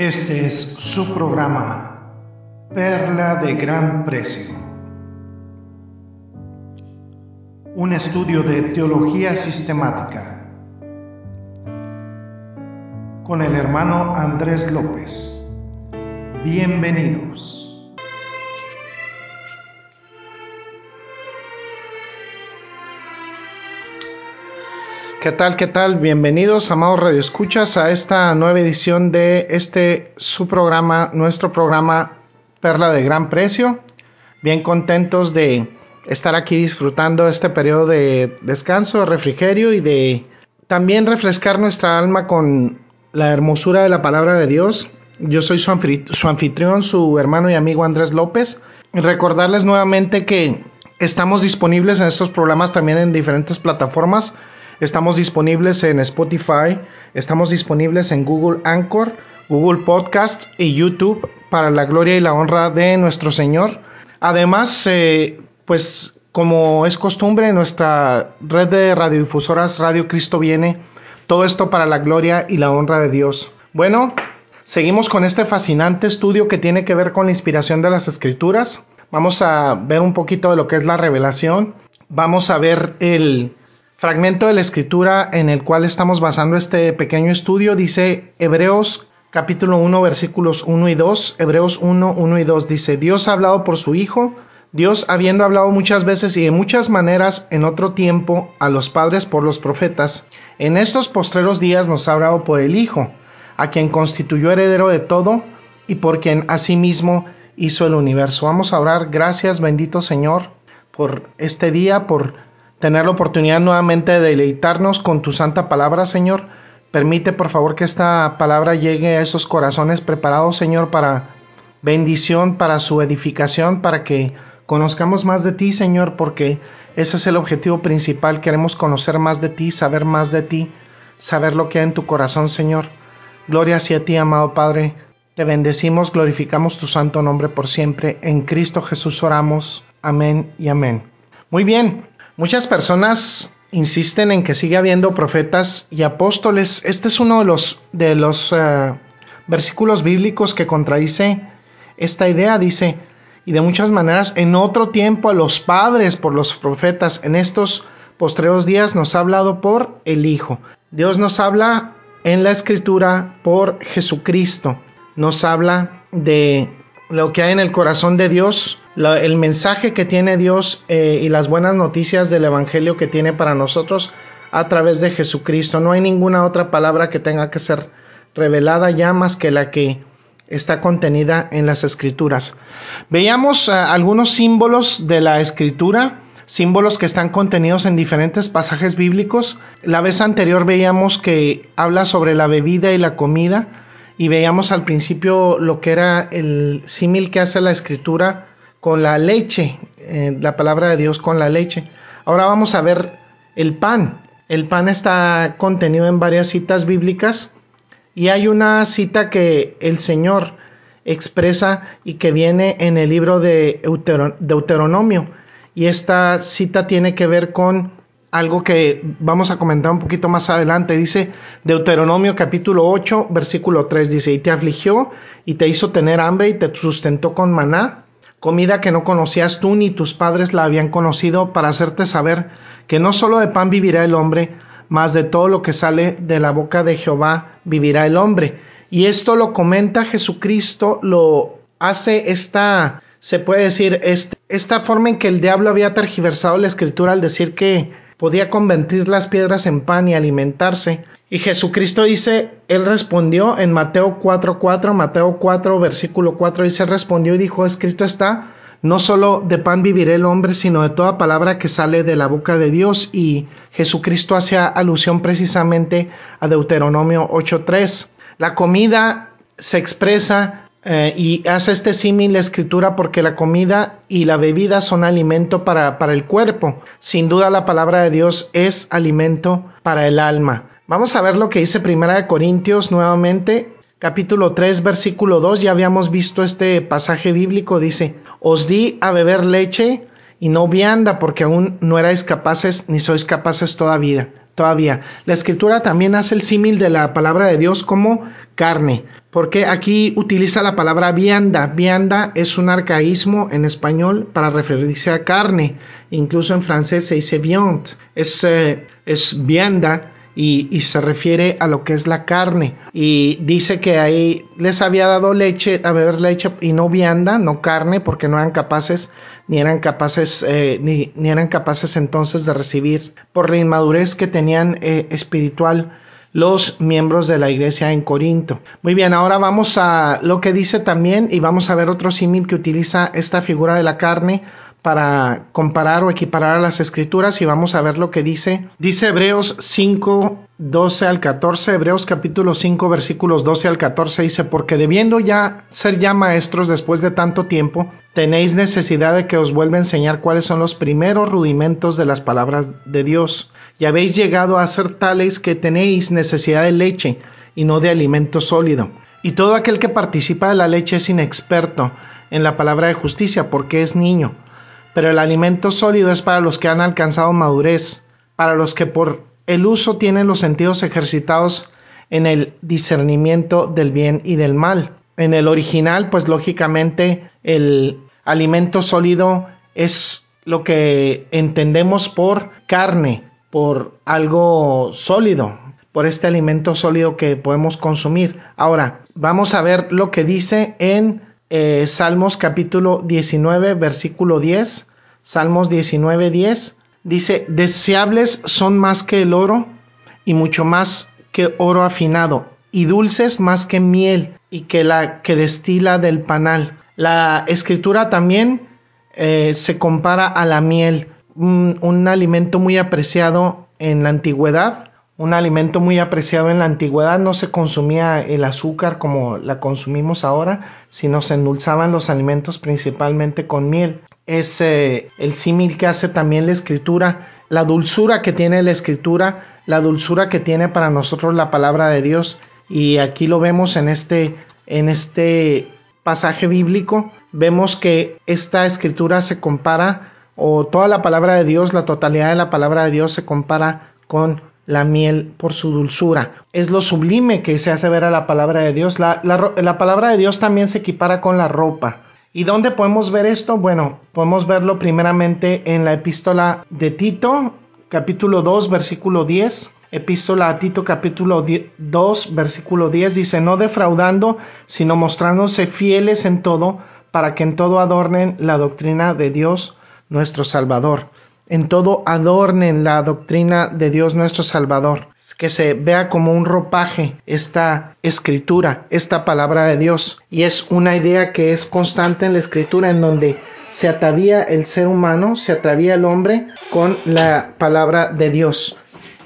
Este es su programa, Perla de Gran Precio. Un estudio de teología sistemática con el hermano Andrés López. Bienvenidos. ¿Qué tal? ¿Qué tal? Bienvenidos, amados radioescuchas, a esta nueva edición de este su programa, nuestro programa Perla de Gran Precio. Bien contentos de estar aquí disfrutando este periodo de descanso, de refrigerio y de también refrescar nuestra alma con la hermosura de la palabra de Dios. Yo soy su, anfitrión, su hermano y amigo Andrés López. Recordarles nuevamente que estamos disponibles en estos programas también en diferentes plataformas Estamos disponibles en Spotify, estamos disponibles en Google Anchor, Google Podcast y YouTube para la gloria y la honra de nuestro Señor. Además, eh, pues como es costumbre nuestra red de radiodifusoras Radio Cristo viene, todo esto para la gloria y la honra de Dios. Bueno, seguimos con este fascinante estudio que tiene que ver con la inspiración de las escrituras. Vamos a ver un poquito de lo que es la revelación. Vamos a ver el, Fragmento de la escritura en el cual estamos basando este pequeño estudio dice Hebreos capítulo 1 versículos 1 y 2. Hebreos 1, 1 y 2 dice, Dios ha hablado por su Hijo, Dios habiendo hablado muchas veces y de muchas maneras en otro tiempo a los padres por los profetas, en estos postreros días nos ha hablado por el Hijo, a quien constituyó heredero de todo y por quien asimismo hizo el universo. Vamos a orar, gracias bendito Señor por este día, por tener la oportunidad nuevamente de deleitarnos con tu santa palabra, Señor. Permite, por favor, que esta palabra llegue a esos corazones preparados, Señor, para bendición, para su edificación, para que conozcamos más de ti, Señor, porque ese es el objetivo principal. Queremos conocer más de ti, saber más de ti, saber lo que hay en tu corazón, Señor. Gloria hacia ti, amado Padre. Te bendecimos, glorificamos tu santo nombre por siempre. En Cristo Jesús oramos. Amén y amén. Muy bien, Muchas personas insisten en que sigue habiendo profetas y apóstoles. Este es uno de los, de los eh, versículos bíblicos que contradice esta idea. Dice, y de muchas maneras, en otro tiempo a los padres por los profetas, en estos postreros días nos ha hablado por el Hijo. Dios nos habla en la escritura por Jesucristo. Nos habla de lo que hay en el corazón de Dios el mensaje que tiene Dios eh, y las buenas noticias del Evangelio que tiene para nosotros a través de Jesucristo. No hay ninguna otra palabra que tenga que ser revelada ya más que la que está contenida en las escrituras. Veíamos eh, algunos símbolos de la escritura, símbolos que están contenidos en diferentes pasajes bíblicos. La vez anterior veíamos que habla sobre la bebida y la comida y veíamos al principio lo que era el símil que hace la escritura con la leche, eh, la palabra de Dios con la leche. Ahora vamos a ver el pan. El pan está contenido en varias citas bíblicas y hay una cita que el Señor expresa y que viene en el libro de Deuteronomio. Y esta cita tiene que ver con algo que vamos a comentar un poquito más adelante. Dice Deuteronomio capítulo 8, versículo 3, dice, y te afligió y te hizo tener hambre y te sustentó con maná comida que no conocías tú ni tus padres la habían conocido, para hacerte saber que no solo de pan vivirá el hombre, mas de todo lo que sale de la boca de Jehová vivirá el hombre. Y esto lo comenta Jesucristo, lo hace esta, se puede decir, este, esta forma en que el diablo había tergiversado la escritura al decir que podía convertir las piedras en pan y alimentarse. Y Jesucristo dice, él respondió en Mateo 4:4, Mateo 4 versículo 4 dice, respondió y dijo, escrito está, no solo de pan vivirá el hombre, sino de toda palabra que sale de la boca de Dios. Y Jesucristo hace alusión precisamente a Deuteronomio 8:3. La comida se expresa eh, y hace este símil la escritura porque la comida y la bebida son alimento para, para el cuerpo. Sin duda la palabra de Dios es alimento para el alma. Vamos a ver lo que dice Primera de Corintios nuevamente, capítulo 3, versículo 2. Ya habíamos visto este pasaje bíblico. Dice, os di a beber leche y no vianda porque aún no erais capaces ni sois capaces todavía. todavía. La escritura también hace el símil de la palabra de Dios como carne, porque aquí utiliza la palabra vianda. Vianda es un arcaísmo en español para referirse a carne. Incluso en francés se dice viande. Es, eh, vianda y, se refiere a lo que es la carne. Y dice que ahí les había dado leche, a beber leche y no vianda, no carne, porque no eran capaces, ni eran capaces, eh, ni, eran capaces entonces de recibir por la inmadurez que tenían eh, espiritual los miembros de la iglesia en Corinto. Muy bien, ahora vamos a lo que dice también y vamos a ver otro símil que utiliza esta figura de la carne para comparar o equiparar a las escrituras y vamos a ver lo que dice. Dice Hebreos 5, 12 al 14, Hebreos capítulo 5 versículos 12 al 14 dice, porque debiendo ya ser ya maestros después de tanto tiempo, tenéis necesidad de que os vuelva a enseñar cuáles son los primeros rudimentos de las palabras de Dios. Y habéis llegado a ser tales que tenéis necesidad de leche y no de alimento sólido. Y todo aquel que participa de la leche es inexperto en la palabra de justicia porque es niño pero el alimento sólido es para los que han alcanzado madurez, para los que por el uso tienen los sentidos ejercitados en el discernimiento del bien y del mal. En el original, pues lógicamente el alimento sólido es lo que entendemos por carne, por algo sólido, por este alimento sólido que podemos consumir. Ahora, vamos a ver lo que dice en eh, Salmos capítulo 19, versículo 10. Salmos 19, 10. Dice, deseables son más que el oro y mucho más que oro afinado y dulces más que miel y que la que destila del panal. La escritura también eh, se compara a la miel, un alimento muy apreciado en la antigüedad un alimento muy apreciado en la antigüedad. No se consumía el azúcar como la consumimos ahora, sino se endulzaban los alimentos principalmente con miel. Es eh, el símil que hace también la escritura, la dulzura que tiene la escritura, la dulzura que tiene para nosotros la palabra de Dios. Y aquí lo vemos en este, en este pasaje bíblico. Vemos que esta escritura se compara, o toda la palabra de Dios, la totalidad de la palabra de Dios se compara con la miel por su dulzura. Es lo sublime que se hace ver a la palabra de Dios. La, palabra de Dios también se equipara con la ropa. ¿Y dónde podemos ver esto? Bueno, podemos verlo primeramente en la epístola de Tito, capítulo 2, versículo 10. Epístola a Tito capítulo 2, versículo 10 dice, no defraudando, sino mostrándose fieles en todo, para que en todo adornen la doctrina de Dios nuestro Salvador en todo adornen la doctrina de Dios nuestro Salvador, que se vea como un ropaje esta escritura, esta palabra de Dios. Y es una idea que es constante en la escritura en donde se atavía el ser humano, se atavía el hombre con la palabra de Dios.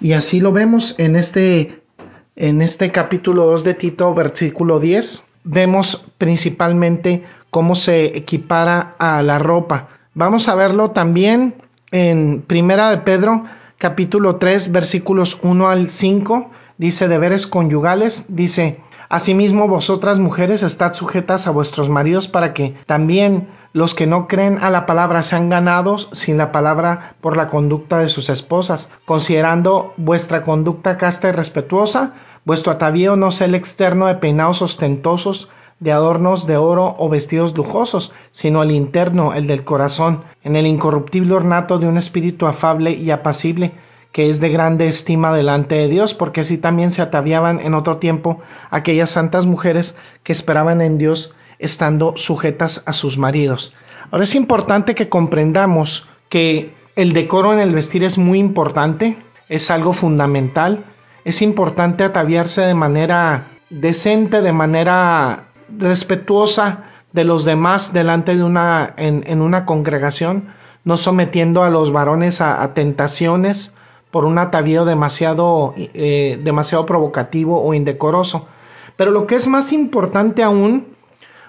Y así lo vemos en este, en este capítulo 2 de Tito, versículo 10. Vemos principalmente cómo se equipara a la ropa. Vamos a verlo también en Primera de Pedro, capítulo 3, versículos 1 al 5, dice deberes conyugales, dice, Asimismo vosotras mujeres estad sujetas a vuestros maridos para que también los que no creen a la palabra sean ganados sin la palabra por la conducta de sus esposas, considerando vuestra conducta casta y respetuosa, vuestro atavío no sea el externo de peinados ostentosos, de adornos de oro o vestidos lujosos, sino el interno, el del corazón, en el incorruptible ornato de un espíritu afable y apacible, que es de grande estima delante de Dios, porque así también se ataviaban en otro tiempo aquellas santas mujeres que esperaban en Dios estando sujetas a sus maridos. Ahora es importante que comprendamos que el decoro en el vestir es muy importante, es algo fundamental, es importante ataviarse de manera decente, de manera respetuosa de los demás delante de una en, una congregación, no sometiendo a los varones a, tentaciones por un atavío demasiado, eh, demasiado provocativo o indecoroso. Pero lo que es más importante aún,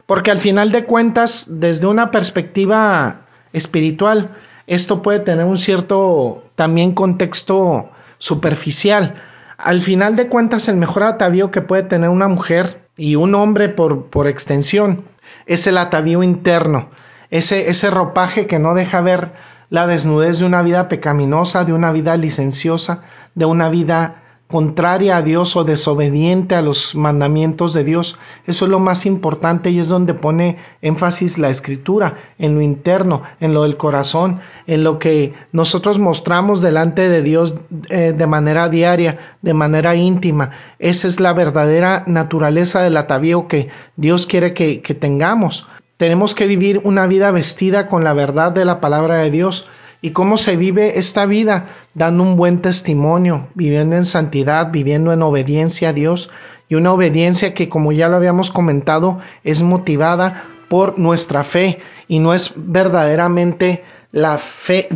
porque al final de cuentas, desde una perspectiva espiritual, esto puede tener un cierto también contexto superficial. Al final de cuentas, el mejor atavío que puede tener una mujer y un hombre por, por extensión. Es el atavío interno, ese, ese ropaje que no deja ver la desnudez de una vida pecaminosa, de una vida licenciosa, de una vida contraria a Dios o desobediente a los mandamientos de Dios. Eso es lo más importante y es donde pone énfasis la escritura, en lo interno, en lo del corazón, en lo que nosotros mostramos delante de Dios eh, de manera diaria, de manera íntima. Esa es la verdadera naturaleza del atavío que Dios quiere que, que tengamos. Tenemos que vivir una vida vestida con la verdad de la palabra de Dios. ¿Y cómo se vive esta vida? Dando un buen testimonio, viviendo en santidad, viviendo en obediencia a Dios y una obediencia que, como ya lo habíamos comentado, es motivada por nuestra fe y no es verdaderamente la fe,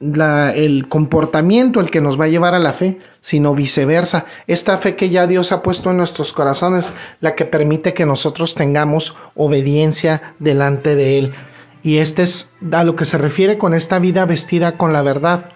el comportamiento el que nos va a llevar a la fe, sino viceversa. Esta fe que ya Dios ha puesto en nuestros corazones, la que permite que nosotros tengamos obediencia delante de Él. Y este es a lo que se refiere con esta vida vestida con la verdad.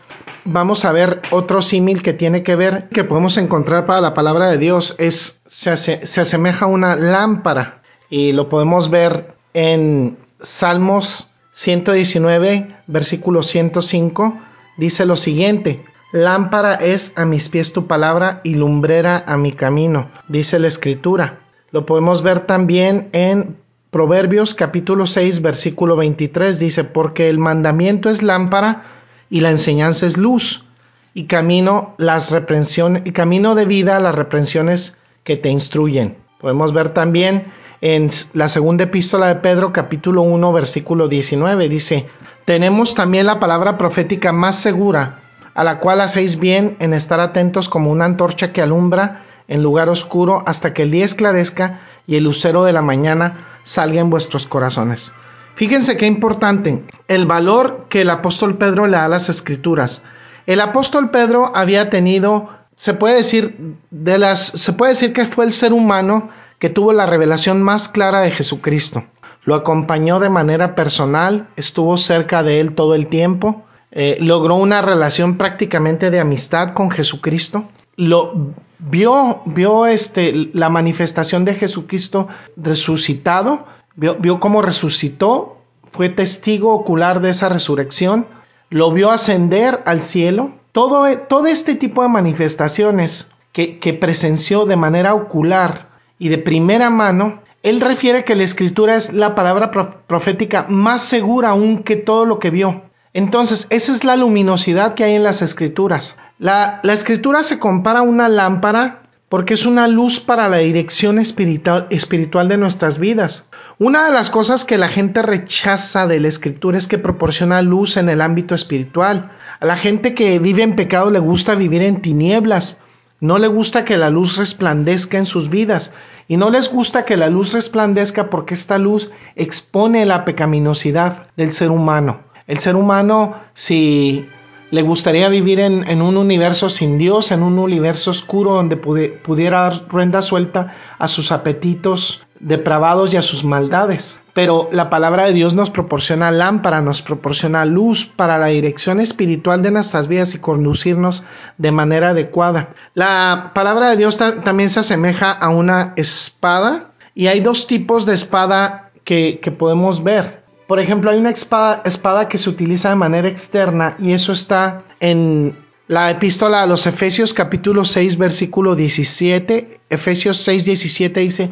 Vamos a ver otro símil que tiene que ver, que podemos encontrar para la palabra de Dios, es, se, se asemeja a una lámpara. Y lo podemos ver en Salmos 119, versículo 105, dice lo siguiente. Lámpara es a mis pies tu palabra y lumbrera a mi camino, dice la escritura. Lo podemos ver también en Proverbios capítulo 6 versículo 23 dice, porque el mandamiento es lámpara y la enseñanza es luz y camino las reprensiones y camino de vida las reprensiones que te instruyen. Podemos ver también en la segunda epístola de Pedro capítulo 1 versículo 19 dice, tenemos también la palabra profética más segura, a la cual hacéis bien en estar atentos como una antorcha que alumbra en lugar oscuro hasta que el día esclarezca y el lucero de la mañana salga en vuestros corazones. Fíjense qué importante el valor que el apóstol Pedro le da a las escrituras. El apóstol Pedro había tenido, se puede decir, de las, se puede decir que fue el ser humano que tuvo la revelación más clara de Jesucristo. Lo acompañó de manera personal, estuvo cerca de él todo el tiempo, eh, logró una relación prácticamente de amistad con Jesucristo, lo vio, vio este, la manifestación de Jesucristo resucitado, vio, vio cómo resucitó, fue testigo ocular de esa resurrección, lo vio ascender al cielo. Todo, todo este tipo de manifestaciones que, que presenció de manera ocular y de primera mano, él refiere que la escritura es la palabra profética más segura aún que todo lo que vio. Entonces, esa es la luminosidad que hay en las escrituras. La, escritura se compara a una lámpara porque es una luz para la dirección espiritual, espiritual de nuestras vidas. Una de las cosas que la gente rechaza de la escritura es que proporciona luz en el ámbito espiritual. A la gente que vive en pecado le gusta vivir en tinieblas. No le gusta que la luz resplandezca en sus vidas. Y no les gusta que la luz resplandezca porque esta luz expone la pecaminosidad del ser humano. El ser humano, si le gustaría vivir en, un universo sin Dios, en un universo oscuro donde pudiera dar ruenda suelta a sus apetitos depravados y a sus maldades. Pero la palabra de Dios nos proporciona lámpara, nos proporciona luz para la dirección espiritual de nuestras vidas y conducirnos de manera adecuada. La palabra de Dios también se asemeja a una espada y hay dos tipos de espada que podemos ver. Por ejemplo, hay una espada, que se utiliza de manera externa y eso está en la epístola a los Efesios capítulo 6 versículo 17. Efesios 6 17 dice,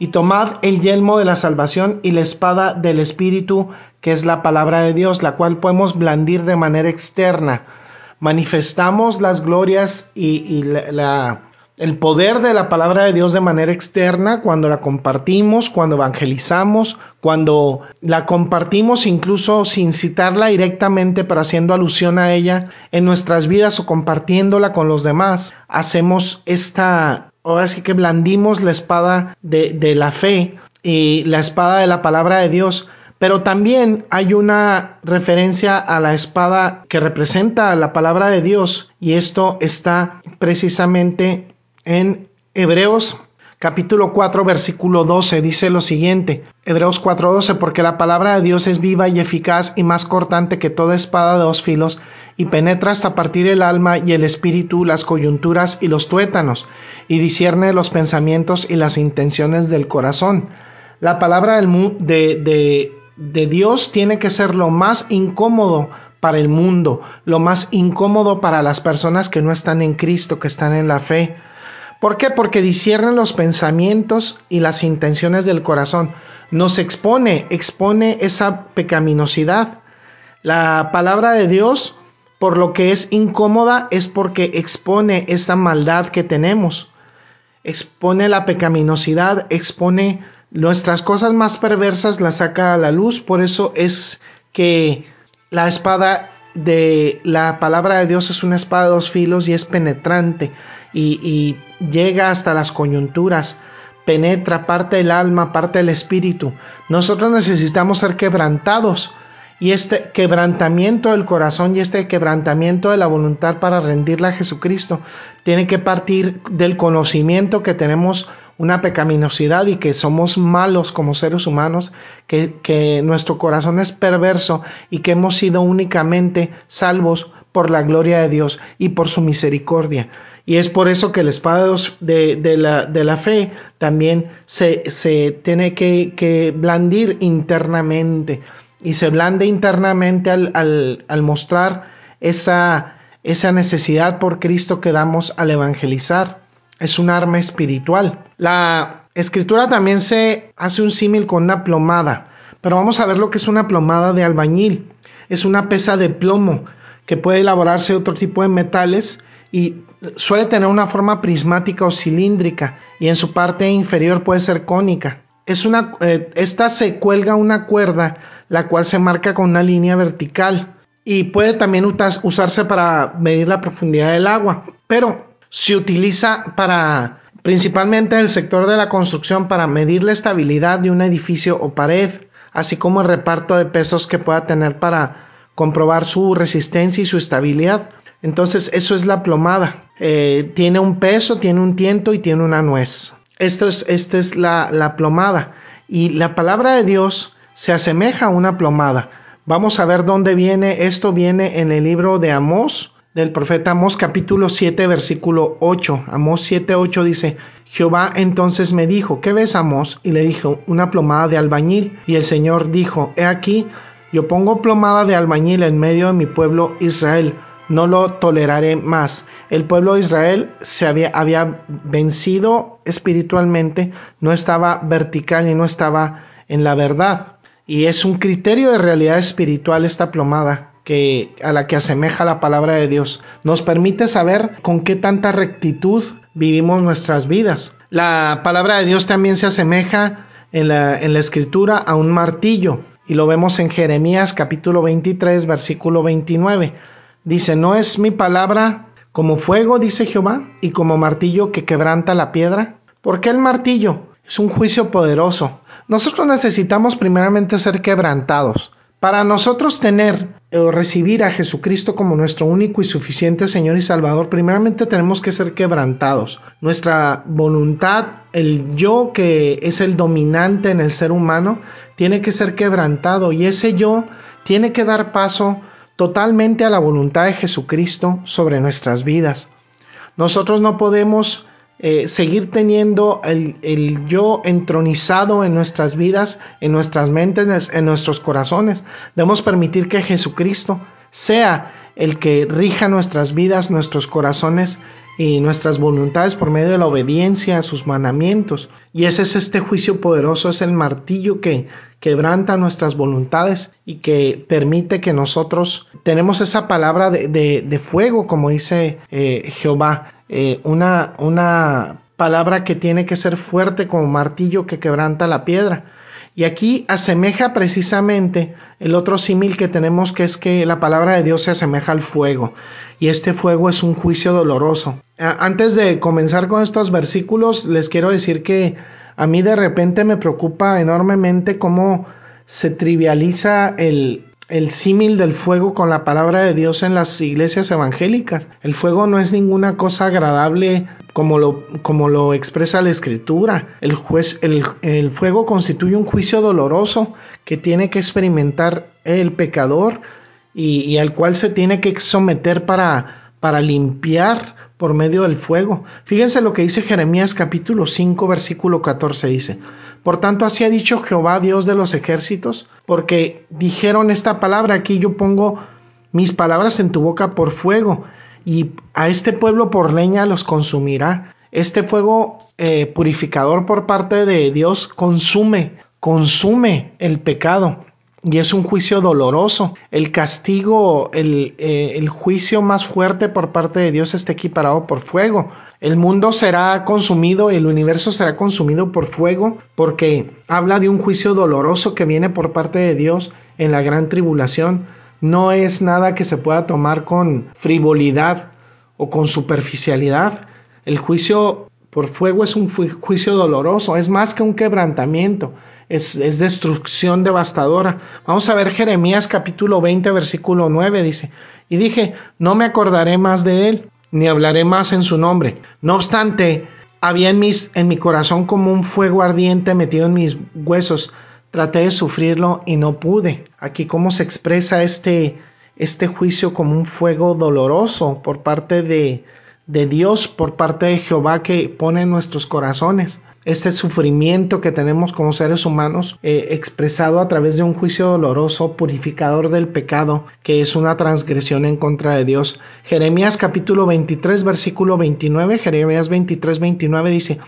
y tomad el yelmo de la salvación y la espada del Espíritu, que es la palabra de Dios, la cual podemos blandir de manera externa. Manifestamos las glorias y, la el poder de la palabra de Dios de manera externa, cuando la compartimos, cuando evangelizamos, cuando la compartimos incluso sin citarla directamente, pero haciendo alusión a ella en nuestras vidas o compartiéndola con los demás, hacemos esta, ahora sí que blandimos la espada de, de la fe y la espada de la palabra de Dios. Pero también hay una referencia a la espada que representa la palabra de Dios y esto está precisamente en Hebreos capítulo 4 versículo 12 dice lo siguiente, Hebreos 4:12, porque la palabra de Dios es viva y eficaz y más cortante que toda espada de dos filos y penetra hasta partir el alma y el espíritu, las coyunturas y los tuétanos, y discierne los pensamientos y las intenciones del corazón. La palabra de, Dios tiene que ser lo más incómodo para el mundo, lo más incómodo para las personas que no están en Cristo, que están en la fe. ¿Por qué? Porque disciernen los pensamientos y las intenciones del corazón. Nos expone, expone esa pecaminosidad. La palabra de Dios, por lo que es incómoda, es porque expone esta maldad que tenemos. Expone la pecaminosidad, expone nuestras cosas más perversas, las saca a la luz. Por eso es que la espada de la palabra de Dios es una espada de dos filos y es penetrante y, llega hasta las coyunturas, penetra parte del alma, parte del espíritu. Nosotros necesitamos ser quebrantados y este quebrantamiento del corazón y este quebrantamiento de la voluntad para rendirla a Jesucristo tiene que partir del conocimiento que tenemos una pecaminosidad y que somos malos como seres humanos, que, que nuestro corazón es perverso y que hemos sido únicamente salvos por la gloria de Dios y por su misericordia. Y es por eso que el espada de, la, la, fe también se, tiene que, blandir internamente. Y se blande internamente al, mostrar esa, necesidad por Cristo que damos al evangelizar. Es un arma espiritual. La escritura también se hace un símil con una plomada. Pero vamos a ver lo que es una plomada de albañil. Es una pesa de plomo que puede elaborarse otro tipo de metales y suele tener una forma prismática o cilíndrica y en su parte inferior puede ser cónica. Eh, esta se cuelga una cuerda la cual se marca con una línea vertical y puede también usarse para medir la profundidad del agua, pero se utiliza para principalmente en el sector de la construcción para medir la estabilidad de un edificio o pared, así como el reparto de pesos que pueda tener para comprobar su resistencia y su estabilidad. Entonces, eso es la plomada. Eh, tiene un peso, tiene un tiento y tiene una nuez. Esto es, esta es la, la plomada. Y la palabra de Dios se asemeja a una plomada. Vamos a ver dónde viene. Esto viene en el libro de Amós, del profeta Amós capítulo 7 versículo 8. Amós 7 8 dice, Jehová entonces me dijo, ¿qué ves Amós? Y le dijo, una plomada de albañil. Y el Señor dijo, he aquí, yo pongo plomada de albañil en medio de mi pueblo Israel no lo toleraré más. El pueblo de Israel se había, vencido espiritualmente, no estaba vertical y no estaba en la verdad. Y es un criterio de realidad espiritual esta plomada que, a la que asemeja la palabra de Dios. Nos permite saber con qué tanta rectitud vivimos nuestras vidas. La palabra de Dios también se asemeja en la, en la escritura a un martillo. Y lo vemos en Jeremías capítulo 23, versículo 29 Dice, ¿no es mi palabra como fuego, dice Jehová, y como martillo que quebranta la piedra? ¿Por qué el martillo? Es un juicio poderoso. Nosotros necesitamos primeramente ser quebrantados. Para nosotros tener o recibir a Jesucristo como nuestro único y suficiente Señor y Salvador, primeramente tenemos que ser quebrantados. Nuestra voluntad, el yo que es el dominante en el ser humano, tiene que ser quebrantado y ese yo tiene que dar paso totalmente a la voluntad de Jesucristo sobre nuestras vidas. Nosotros no podemos eh, seguir teniendo el, el, yo entronizado en nuestras vidas, en nuestras mentes, en nuestros corazones. Debemos permitir que Jesucristo sea el que rija nuestras vidas, nuestros corazones y nuestras voluntades por medio de la obediencia a sus mandamientos. Y ese es este juicio poderoso, es el martillo que quebranta nuestras voluntades y que permite que nosotros tenemos esa palabra de, de, fuego, como dice eh, Jehová, eh, una, una palabra que tiene que ser fuerte como martillo que quebranta la piedra. Y aquí asemeja precisamente el otro símil que tenemos, que es que la palabra de Dios se asemeja al fuego. Y este fuego es un juicio doloroso. Antes de comenzar con estos versículos, les quiero decir que a mí de repente me preocupa enormemente cómo se trivializa el, el símil del fuego con la palabra de Dios en las iglesias evangélicas. El fuego no es ninguna cosa agradable como lo, como lo expresa la escritura. El, juez, el, el fuego constituye un juicio doloroso que tiene que experimentar el pecador y, al cual se tiene que someter para, para limpiar por medio del fuego. Fíjense lo que dice Jeremías capítulo 5 versículo 14 dice, por tanto así ha dicho Jehová Dios de los ejércitos, porque dijeron esta palabra aquí yo pongo mis palabras en tu boca por fuego, y a este pueblo por leña los consumirá. Este fuego eh, purificador por parte de Dios consume, consume el pecado. Y es un juicio doloroso. El castigo, el, eh, el juicio más fuerte por parte de Dios está equiparado por fuego. El mundo será consumido, el universo será consumido por fuego, porque habla de un juicio doloroso que viene por parte de Dios en la gran tribulación. No es nada que se pueda tomar con frivolidad o con superficialidad. El juicio por fuego es un juicio doloroso, es más que un quebrantamiento, es, es, destrucción devastadora. Vamos a ver Jeremías capítulo 20, versículo 9, dice, y dije, no me acordaré más de él, ni hablaré más en su nombre. No obstante, había en, mis, en mi corazón como un fuego ardiente metido en mis huesos. Traté de sufrirlo y no pude. Aquí cómo se expresa este, este juicio como un fuego doloroso por parte de, de Dios, por parte de Jehová que pone en nuestros corazones este sufrimiento que tenemos como seres humanos eh, expresado a través de un juicio doloroso, purificador del pecado, que es una transgresión en contra de Dios. Jeremías capítulo 23, versículo 29, Jeremías 23, 29 dice,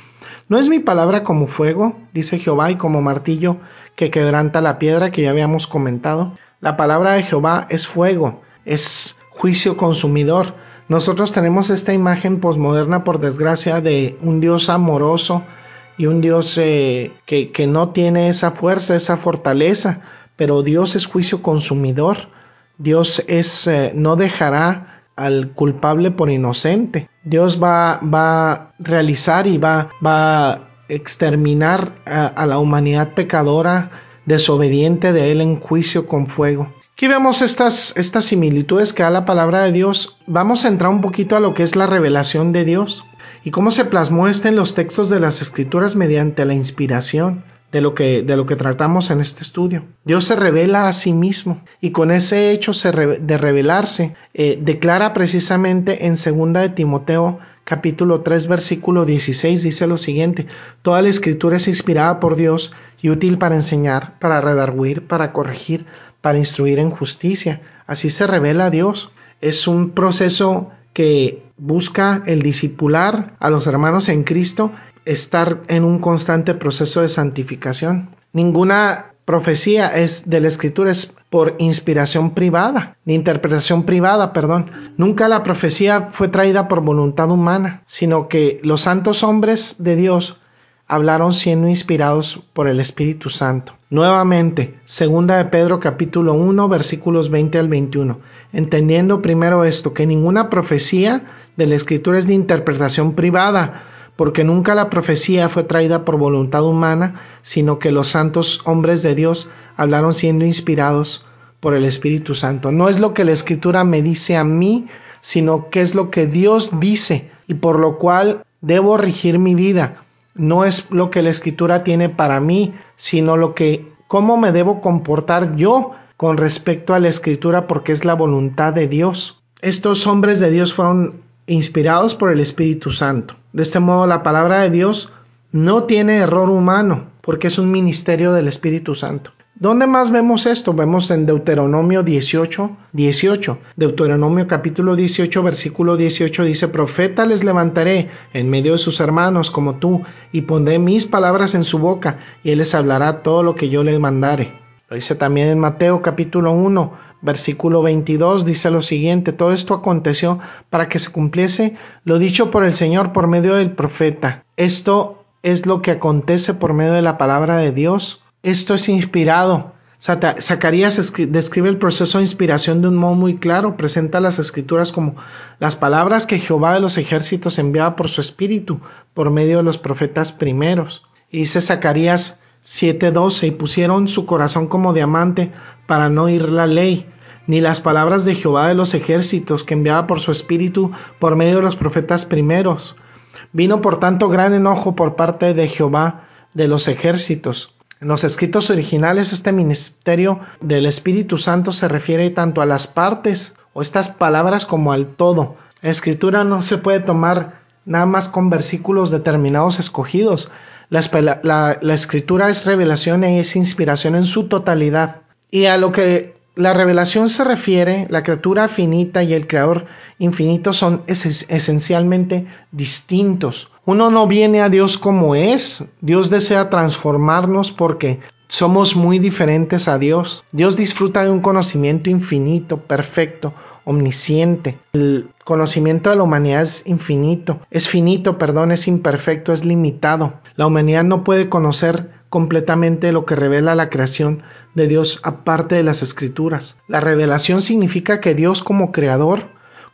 ¿no es mi palabra como fuego, dice Jehová, y como martillo que quebranta la piedra que ya habíamos comentado? La palabra de Jehová es fuego, es juicio consumidor. Nosotros tenemos esta imagen posmoderna, por desgracia, de un Dios amoroso, y un Dios eh, que, que, no tiene esa fuerza, esa fortaleza, pero Dios es juicio consumidor. Dios es, eh, no dejará al culpable por inocente. Dios va, va a realizar y va, va a exterminar a, la humanidad pecadora, desobediente de Él en juicio con fuego. Aquí vemos estas, estas similitudes que da la palabra de Dios. Vamos a entrar un poquito a lo que es la revelación de Dios y cómo se plasmó este en los textos de las escrituras mediante la inspiración de lo que, de lo que tratamos en este estudio. Dios se revela a sí mismo y con ese hecho de revelarse eh, declara precisamente en 2 de Timoteo capítulo 3 versículo 16 dice lo siguiente, toda la escritura es inspirada por Dios y útil para enseñar, para redarguir, para corregir, para instruir en justicia. Así se revela Dios. Es un proceso que busca el discipular a los hermanos en Cristo, estar en un constante proceso de santificación. Ninguna profecía es de la escritura es por inspiración privada, ni interpretación privada, perdón. Nunca la profecía fue traída por voluntad humana, sino que los santos hombres de Dios hablaron siendo inspirados por el Espíritu Santo. Nuevamente, segunda de Pedro capítulo 1 versículos 20 al 21. Entendiendo primero esto, que ninguna profecía de la Escritura es de interpretación privada, porque nunca la profecía fue traída por voluntad humana, sino que los santos hombres de Dios hablaron siendo inspirados por el Espíritu Santo. No es lo que la Escritura me dice a mí, sino que es lo que Dios dice y por lo cual debo regir mi vida no es lo que la escritura tiene para mí, sino lo que cómo me debo comportar yo con respecto a la escritura porque es la voluntad de Dios. Estos hombres de Dios fueron inspirados por el Espíritu Santo. De este modo la palabra de Dios no tiene error humano porque es un ministerio del Espíritu Santo. ¿Dónde más vemos esto? Vemos en Deuteronomio 18, 18. Deuteronomio capítulo 18, versículo 18 dice, Profeta les levantaré en medio de sus hermanos como tú, y pondré mis palabras en su boca, y él les hablará todo lo que yo les mandare. Lo dice también en Mateo capítulo 1, versículo 22, dice lo siguiente, todo esto aconteció para que se cumpliese lo dicho por el Señor por medio del profeta. Esto es lo que acontece por medio de la palabra de Dios esto es inspirado. Zacarías describe el proceso de inspiración de un modo muy claro, presenta las escrituras como las palabras que Jehová de los ejércitos enviaba por su espíritu, por medio de los profetas primeros. Y dice Zacarías 7:12, y pusieron su corazón como diamante para no oír la ley, ni las palabras de Jehová de los ejércitos que enviaba por su espíritu por medio de los profetas primeros. Vino por tanto gran enojo por parte de Jehová de los ejércitos en los escritos originales este ministerio del Espíritu Santo se refiere tanto a las partes o estas palabras como al todo. La escritura no se puede tomar nada más con versículos determinados escogidos. La, escritura es revelación y es inspiración en su totalidad. Y a lo que la revelación se refiere, la criatura finita y el creador infinito son esencialmente distintos. Uno no viene a Dios como es, Dios desea transformarnos porque somos muy diferentes a Dios. Dios disfruta de un conocimiento infinito, perfecto, omnisciente. El conocimiento de la humanidad es infinito, es finito, perdón, es imperfecto, es limitado. La humanidad no puede conocer completamente lo que revela la creación de Dios aparte de las escrituras. La revelación significa que Dios como creador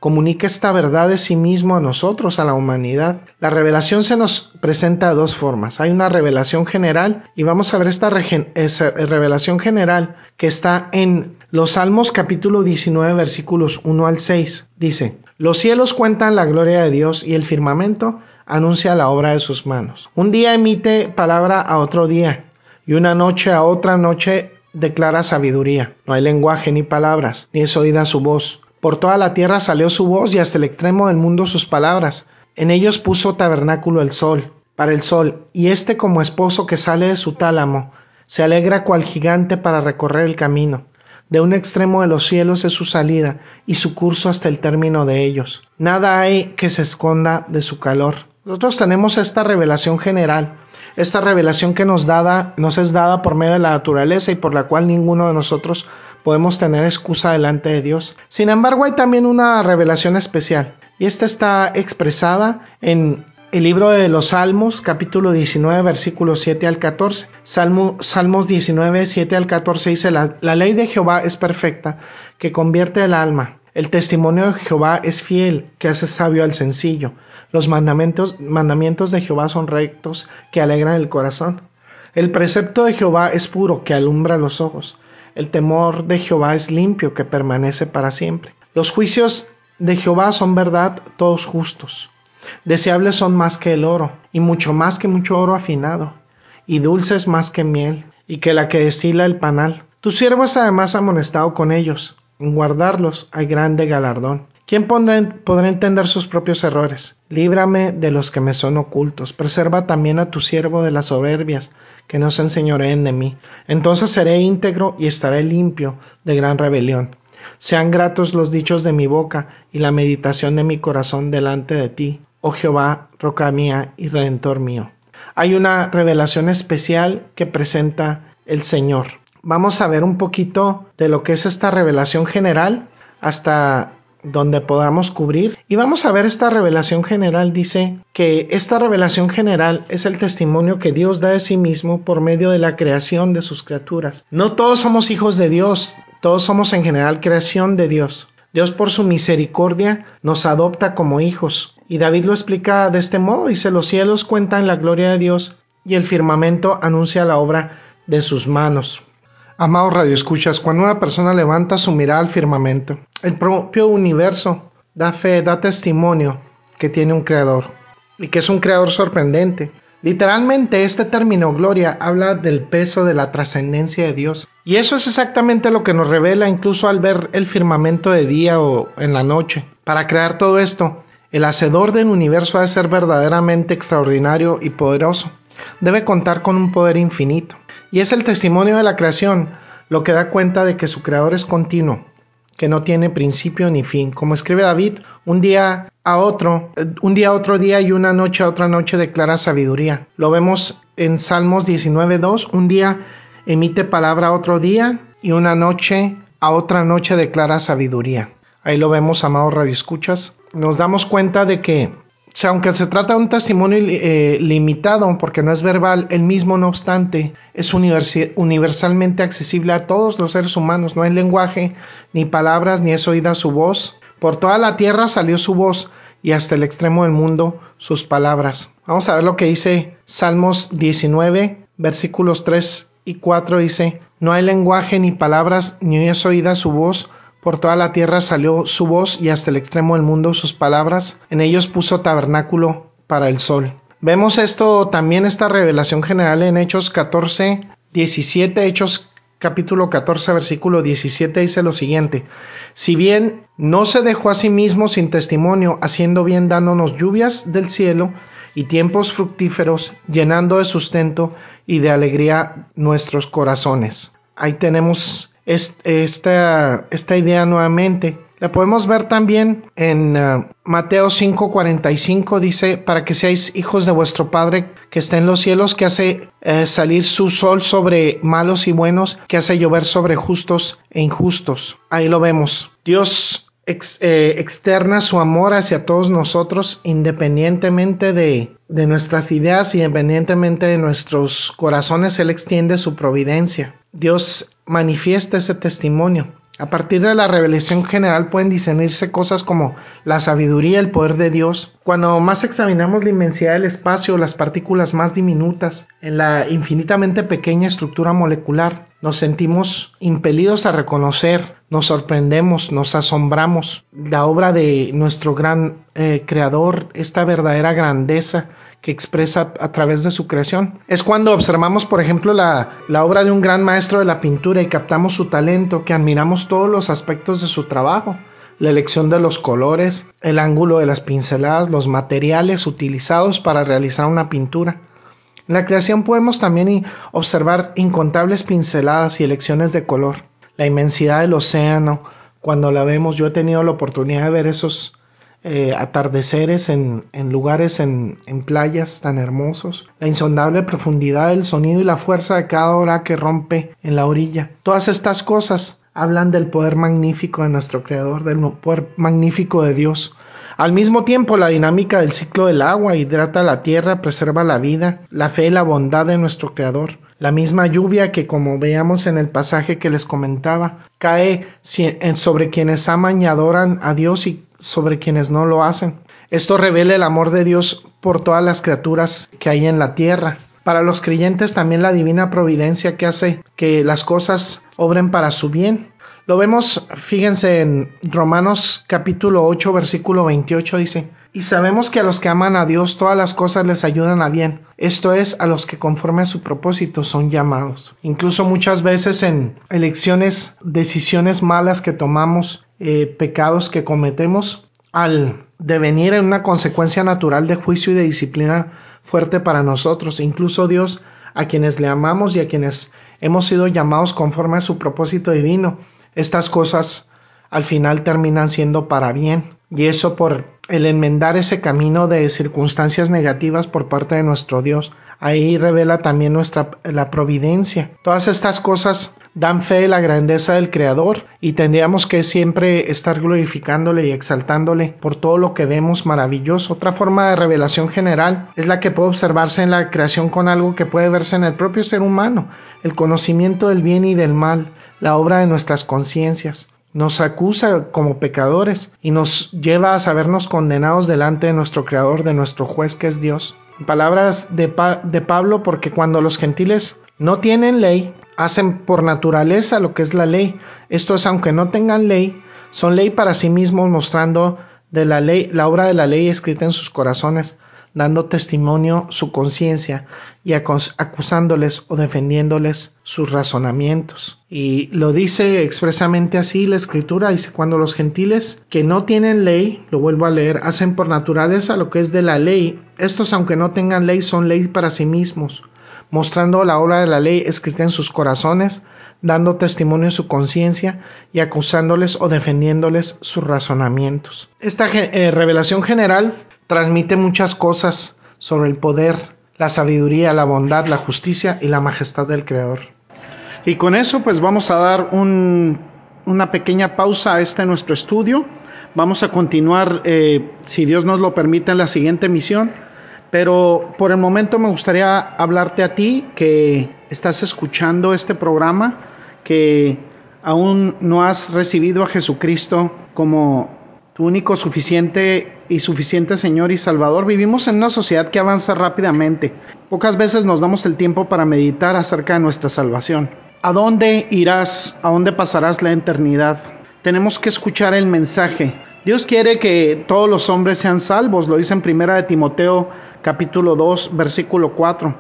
comunica esta verdad de sí mismo a nosotros, a la humanidad. La revelación se nos presenta de dos formas. Hay una revelación general y vamos a ver esta revelación general que está en los Salmos capítulo 19 versículos 1 al 6. Dice, los cielos cuentan la gloria de Dios y el firmamento anuncia la obra de sus manos. Un día emite palabra a otro día y una noche a otra noche declara sabiduría. No hay lenguaje ni palabras, ni es oída su voz. Por toda la tierra salió su voz y hasta el extremo del mundo sus palabras. En ellos puso tabernáculo el sol, para el sol, y éste como esposo que sale de su tálamo, se alegra cual gigante para recorrer el camino. De un extremo de los cielos es su salida y su curso hasta el término de ellos. Nada hay que se esconda de su calor. Nosotros tenemos esta revelación general, esta revelación que nos, dada, nos es dada por medio de la naturaleza y por la cual ninguno de nosotros podemos tener excusa delante de Dios. Sin embargo, hay también una revelación especial y esta está expresada en el libro de los Salmos, capítulo 19, versículos 7 al 14. Salmo, Salmos 19, 7 al 14 dice, la, ley de Jehová es perfecta, que convierte el alma. El testimonio de Jehová es fiel, que hace sabio al sencillo. Los mandamientos de Jehová son rectos, que alegran el corazón. El precepto de Jehová es puro, que alumbra los ojos. El temor de Jehová es limpio, que permanece para siempre. Los juicios de Jehová son verdad, todos justos. Deseables son más que el oro, y mucho más que mucho oro afinado, y dulces más que miel, y que la que destila el panal. Tu siervo es además amonestado con ellos. En guardarlos hay grande galardón. ¿Quién podrá entender sus propios errores? Líbrame de los que me son ocultos. Preserva también a tu siervo de las soberbias, que no se enseñoreen de mí. Entonces seré íntegro y estaré limpio de gran rebelión. Sean gratos los dichos de mi boca y la meditación de mi corazón delante de ti, oh Jehová, roca mía y redentor mío. Hay una revelación especial que presenta el Señor. Vamos a ver un poquito de lo que es esta revelación general hasta donde podamos cubrir. Y vamos a ver esta revelación general. Dice que esta revelación general es el testimonio que Dios da de sí mismo por medio de la creación de sus criaturas. No todos somos hijos de Dios, todos somos en general creación de Dios. Dios por su misericordia nos adopta como hijos. Y David lo explica de este modo. Dice, los cielos cuentan la gloria de Dios y el firmamento anuncia la obra de sus manos. Amados radioescuchas, cuando una persona levanta su mirada al firmamento, el propio universo da fe, da testimonio que tiene un creador y que es un creador sorprendente. Literalmente este término gloria habla del peso de la trascendencia de Dios. Y eso es exactamente lo que nos revela incluso al ver el firmamento de día o en la noche. Para crear todo esto, el hacedor del universo ha de ser verdaderamente extraordinario y poderoso. Debe contar con un poder infinito. Y es el testimonio de la creación lo que da cuenta de que su creador es continuo, que no tiene principio ni fin. Como escribe David, un día a otro, un día a otro día y una noche a otra noche declara sabiduría. Lo vemos en Salmos 19.2, un día emite palabra a otro día y una noche a otra noche declara sabiduría. Ahí lo vemos, amados radioescuchas. Nos damos cuenta de que aunque se trata de un testimonio eh, limitado, porque no es verbal, el mismo, no obstante, es universalmente accesible a todos los seres humanos. No hay lenguaje, ni palabras, ni es oída su voz. Por toda la tierra salió su voz, y hasta el extremo del mundo sus palabras. Vamos a ver lo que dice Salmos 19, versículos 3 y 4 dice, No hay lenguaje ni palabras, ni es oída su voz, por toda la tierra salió su voz y hasta el extremo del mundo sus palabras. En ellos puso tabernáculo para el sol. Vemos esto también, esta revelación general en Hechos 14, 17, Hechos capítulo 14, versículo 17 dice lo siguiente, si bien no se dejó a sí mismo sin testimonio, haciendo bien dándonos lluvias del cielo y tiempos fructíferos, llenando de sustento y de alegría nuestros corazones. Ahí tenemos esta, esta idea nuevamente. La podemos ver también en uh, Mateo 5:45, dice, para que seáis hijos de vuestro Padre que está en los cielos, que hace eh, salir su sol sobre malos y buenos, que hace llover sobre justos e injustos. Ahí lo vemos. Dios eh, externa su amor hacia todos nosotros independientemente de, de nuestras ideas, independientemente de nuestros corazones, Él extiende su providencia. Dios manifiesta ese testimonio. A partir de la revelación general pueden discernirse cosas como la sabiduría, el poder de Dios. Cuando más examinamos la inmensidad del espacio, las partículas más diminutas, en la infinitamente pequeña estructura molecular, nos sentimos impelidos a reconocer, nos sorprendemos, nos asombramos la obra de nuestro gran eh, creador, esta verdadera grandeza que expresa a través de su creación. Es cuando observamos, por ejemplo, la, obra de un gran maestro de la pintura y captamos su talento, que admiramos todos los aspectos de su trabajo, la elección de los colores, el ángulo de las pinceladas, los materiales utilizados para realizar una pintura. En la creación podemos también observar incontables pinceladas y elecciones de color, la inmensidad del océano, cuando la vemos, yo he tenido la oportunidad de ver esos eh, atardeceres en, lugares en, playas tan hermosos, la insondable profundidad del sonido y la fuerza de cada hora que rompe en la orilla. Todas estas cosas hablan del poder magnífico de nuestro Creador, del poder magnífico de Dios. Al mismo tiempo, la dinámica del ciclo del agua hidrata la tierra, preserva la vida, la fe y la bondad de nuestro Creador. La misma lluvia que, como veamos en el pasaje que les comentaba, cae sobre quienes aman y adoran a Dios y sobre quienes no lo hacen. Esto revela el amor de Dios por todas las criaturas que hay en la tierra. Para los creyentes también la divina providencia que hace que las cosas obren para su bien. Lo vemos, fíjense en Romanos capítulo 8 versículo 28 dice, y sabemos que a los que aman a Dios todas las cosas les ayudan a bien, esto es, a los que conforme a su propósito son llamados. Incluso muchas veces en elecciones, decisiones malas que tomamos, eh, pecados que cometemos, al devenir en una consecuencia natural de juicio y de disciplina fuerte para nosotros. Incluso Dios, a quienes le amamos y a quienes hemos sido llamados conforme a su propósito divino, estas cosas al final terminan siendo para bien. Y eso por el enmendar ese camino de circunstancias negativas por parte de nuestro Dios. Ahí revela también nuestra la providencia. Todas estas cosas dan fe de la grandeza del Creador y tendríamos que siempre estar glorificándole y exaltándole por todo lo que vemos maravilloso. Otra forma de revelación general es la que puede observarse en la creación con algo que puede verse en el propio ser humano, el conocimiento del bien y del mal, la obra de nuestras conciencias nos acusa como pecadores y nos lleva a sabernos condenados delante de nuestro Creador, de nuestro juez que es Dios. Palabras de, de, Pablo, porque cuando los gentiles no tienen ley, hacen por naturaleza lo que es la ley. Esto es, aunque no tengan ley, son ley para sí mismos, mostrando de la ley, la obra de la ley escrita en sus corazones, dando testimonio su conciencia y acusándoles o defendiéndoles sus razonamientos. Y lo dice expresamente así la escritura, dice, cuando los gentiles que no tienen ley, lo vuelvo a leer, hacen por naturaleza lo que es de la ley, estos aunque no tengan ley son ley para sí mismos, mostrando la obra de la ley escrita en sus corazones, dando testimonio de su conciencia y acusándoles o defendiéndoles sus razonamientos. Esta eh, revelación general transmite muchas cosas sobre el poder, la sabiduría, la bondad, la justicia y la majestad del Creador. Y con eso pues vamos a dar una pequeña pausa a este nuestro estudio. Vamos a continuar, eh, si Dios nos lo permite, en la siguiente misión. Pero por el momento me gustaría hablarte a ti que estás escuchando este programa, que aún no has recibido a Jesucristo como tu único suficiente y suficiente Señor y Salvador. Vivimos en una sociedad que avanza rápidamente. Pocas veces nos damos el tiempo para meditar acerca de nuestra salvación. ¿A dónde irás? ¿A dónde pasarás la eternidad? Tenemos que escuchar el mensaje. Dios quiere que todos los hombres sean salvos, lo dice en Primera de Timoteo capítulo 2, versículo 4.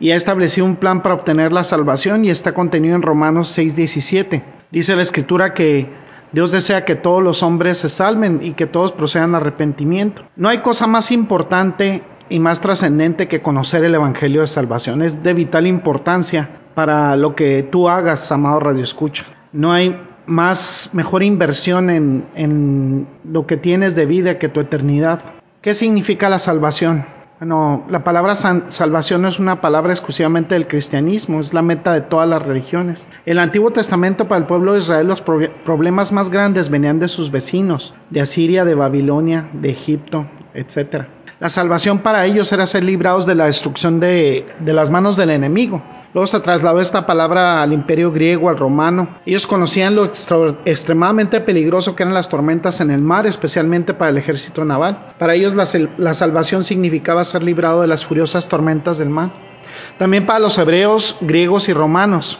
Y ha establecido un plan para obtener la salvación y está contenido en Romanos 6, 17. Dice la escritura que Dios desea que todos los hombres se salven y que todos procedan a arrepentimiento. No hay cosa más importante y más trascendente que conocer el Evangelio de Salvación. Es de vital importancia para lo que tú hagas, amado Radio Escucha. No hay más mejor inversión en, en lo que tienes de vida que tu eternidad. ¿Qué significa la salvación? Bueno, la palabra salvación no es una palabra exclusivamente del cristianismo, es la meta de todas las religiones. El Antiguo Testamento para el pueblo de Israel los problemas más grandes venían de sus vecinos, de Asiria, de Babilonia, de Egipto, etc. La salvación para ellos era ser librados de la destrucción de, las manos del enemigo. Luego se trasladó esta palabra al imperio griego, al romano. Ellos conocían lo extremadamente peligroso que eran las tormentas en el mar, especialmente para el ejército naval. Para ellos la, la salvación significaba ser librado de las furiosas tormentas del mar. También para los hebreos, griegos y romanos.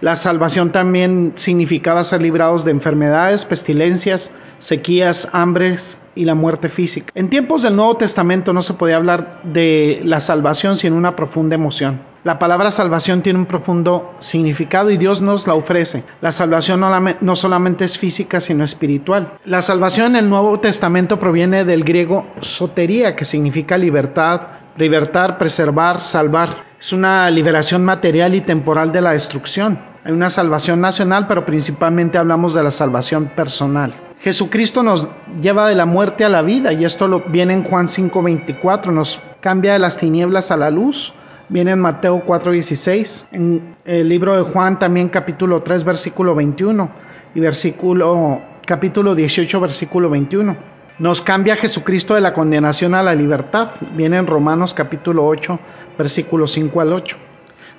La salvación también significaba ser librados de enfermedades, pestilencias, sequías, hambres y la muerte física. En tiempos del Nuevo Testamento no se podía hablar de la salvación sin una profunda emoción. La palabra salvación tiene un profundo significado y Dios nos la ofrece. La salvación no, solamente es física, sino espiritual. La salvación en el Nuevo Testamento proviene del griego sotería, que significa libertad, libertar, preservar, salvar. Es una liberación material y temporal de la destrucción. Hay una salvación nacional, pero principalmente hablamos de la salvación personal. Jesucristo nos lleva de la muerte a la vida y esto lo viene en Juan 5:24, nos cambia de las tinieblas a la luz viene en Mateo 4:16, en el libro de Juan también capítulo 3 versículo 21 y versículo capítulo 18 versículo 21. Nos cambia Jesucristo de la condenación a la libertad, viene en Romanos capítulo 8 versículo 5 al 8.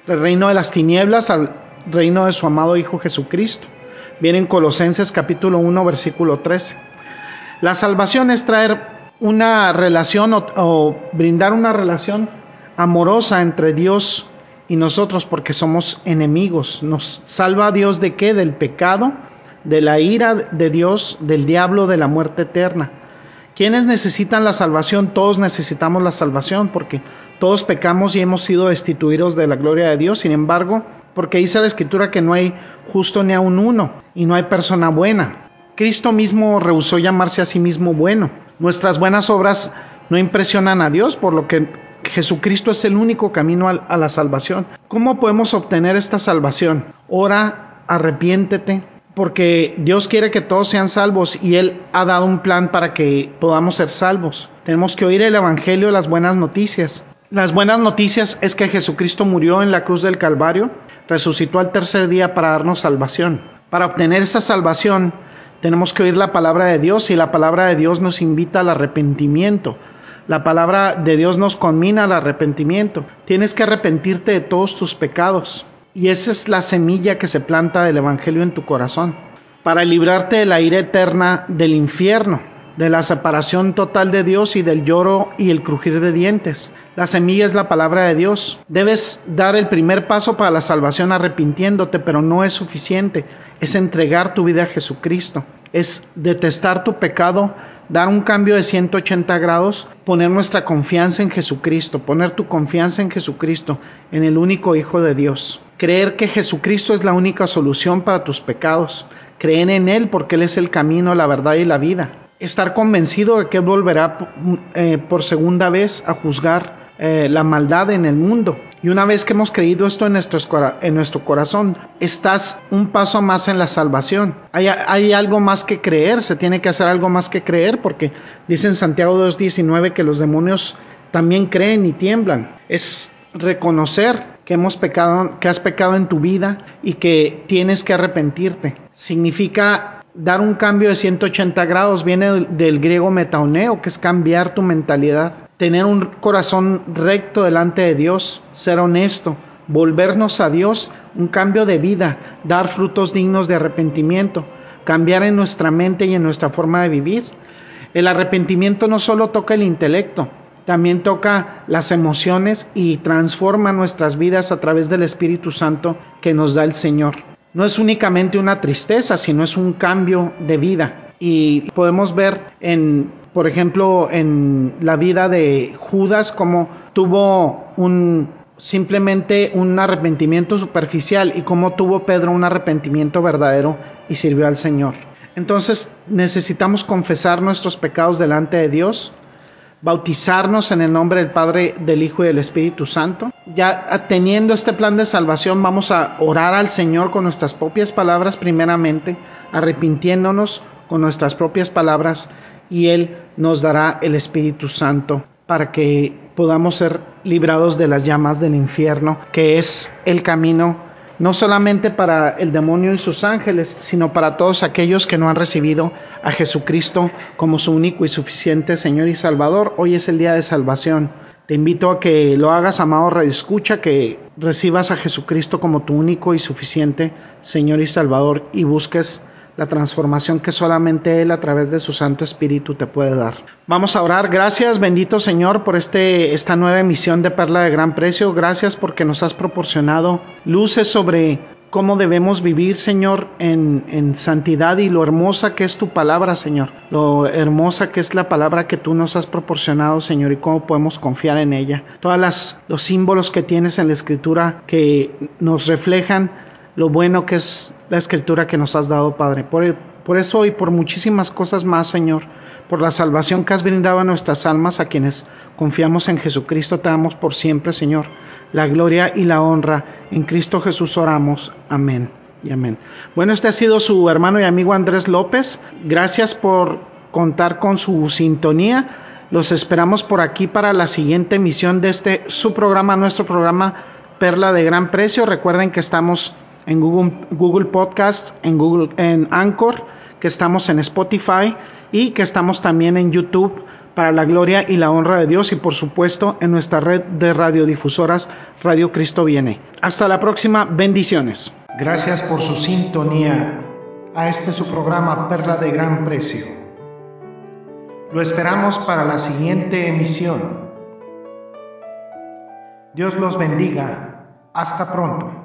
Del reino de las tinieblas al reino de su amado Hijo Jesucristo. Viene en Colosenses capítulo 1 versículo 13. La salvación es traer una relación o, o brindar una relación amorosa entre Dios y nosotros porque somos enemigos. Nos salva Dios de qué? Del pecado, de la ira de Dios, del diablo, de la muerte eterna. ¿Quiénes necesitan la salvación? Todos necesitamos la salvación porque todos pecamos y hemos sido destituidos de la gloria de Dios. Sin embargo, porque dice la escritura que no hay justo ni aun uno y no hay persona buena. Cristo mismo rehusó llamarse a sí mismo bueno. Nuestras buenas obras no impresionan a Dios, por lo que Jesucristo es el único camino a la salvación. ¿Cómo podemos obtener esta salvación? Ora, arrepiéntete, porque Dios quiere que todos sean salvos y Él ha dado un plan para que podamos ser salvos. Tenemos que oír el Evangelio, las buenas noticias. Las buenas noticias es que Jesucristo murió en la cruz del Calvario, resucitó al tercer día para darnos salvación. Para obtener esa salvación tenemos que oír la palabra de Dios y la palabra de Dios nos invita al arrepentimiento. La palabra de Dios nos conmina al arrepentimiento. Tienes que arrepentirte de todos tus pecados. Y esa es la semilla que se planta del Evangelio en tu corazón. Para librarte de la ira eterna del infierno, de la separación total de Dios y del lloro y el crujir de dientes. La semilla es la palabra de Dios. Debes dar el primer paso para la salvación arrepintiéndote, pero no es suficiente. Es entregar tu vida a Jesucristo. Es detestar tu pecado dar un cambio de 180 grados, poner nuestra confianza en Jesucristo, poner tu confianza en Jesucristo, en el único Hijo de Dios. Creer que Jesucristo es la única solución para tus pecados. Creer en Él porque Él es el camino, la verdad y la vida. Estar convencido de que volverá eh, por segunda vez a juzgar eh, la maldad en el mundo. Y una vez que hemos creído esto en nuestro, corazón, estás un paso más en la salvación. Hay, hay, algo más que creer, se tiene que hacer algo más que creer, porque dice en Santiago 2.19 que los demonios también creen y tiemblan. Es reconocer que hemos pecado, que has pecado en tu vida y que tienes que arrepentirte. Significa dar un cambio de 180 grados, viene del, griego metaoneo, que es cambiar tu mentalidad, tener un corazón recto delante de Dios, ser honesto, volvernos a Dios, un cambio de vida, dar frutos dignos de arrepentimiento, cambiar en nuestra mente y en nuestra forma de vivir. El arrepentimiento no solo toca el intelecto, también toca las emociones y transforma nuestras vidas a través del Espíritu Santo que nos da el Señor no es únicamente una tristeza, sino es un cambio de vida. Y podemos ver en, por ejemplo, en la vida de Judas como tuvo un simplemente un arrepentimiento superficial y cómo tuvo Pedro un arrepentimiento verdadero y sirvió al Señor. Entonces necesitamos confesar nuestros pecados delante de Dios, bautizarnos en el nombre del Padre, del Hijo y del Espíritu Santo. Ya teniendo este plan de salvación, vamos a orar al Señor con nuestras propias palabras primeramente, arrepintiéndonos con nuestras propias palabras y Él nos dará el Espíritu Santo para que podamos ser librados de las llamas del infierno, que es el camino no solamente para el demonio y sus ángeles, sino para todos aquellos que no han recibido a Jesucristo como su único y suficiente Señor y Salvador. Hoy es el día de salvación. Te invito a que lo hagas, amado Radio Escucha, que recibas a Jesucristo como tu único y suficiente Señor y Salvador y busques la transformación que solamente Él a través de su Santo Espíritu te puede dar. Vamos a orar. Gracias, bendito Señor, por este, esta nueva emisión de Perla de Gran Precio. Gracias porque nos has proporcionado luces sobre cómo debemos vivir, Señor, en, en, santidad y lo hermosa que es tu palabra, Señor. Lo hermosa que es la palabra que tú nos has proporcionado, Señor, y cómo podemos confiar en ella. Todos los símbolos que tienes en la escritura que nos reflejan lo bueno que es la escritura que nos has dado, Padre. Por, por eso y por muchísimas cosas más, Señor, por la salvación que has brindado a nuestras almas, a quienes confiamos en Jesucristo, te damos por siempre, Señor, la gloria y la honra. En Cristo Jesús oramos. Amén y amén. Bueno, este ha sido su hermano y amigo Andrés López. Gracias por contar con su sintonía. Los esperamos por aquí para la siguiente emisión de este su programa, nuestro programa Perla de Gran Precio. Recuerden que estamos en Google, Google Podcasts, en Google, en Anchor, que estamos en Spotify y que estamos también en YouTube para la gloria y la honra de Dios y por supuesto en nuestra red de radiodifusoras Radio Cristo Viene. Hasta la próxima, bendiciones. Gracias por su sintonía a este su programa Perla de Gran Precio. Lo esperamos para la siguiente emisión. Dios los bendiga. Hasta pronto.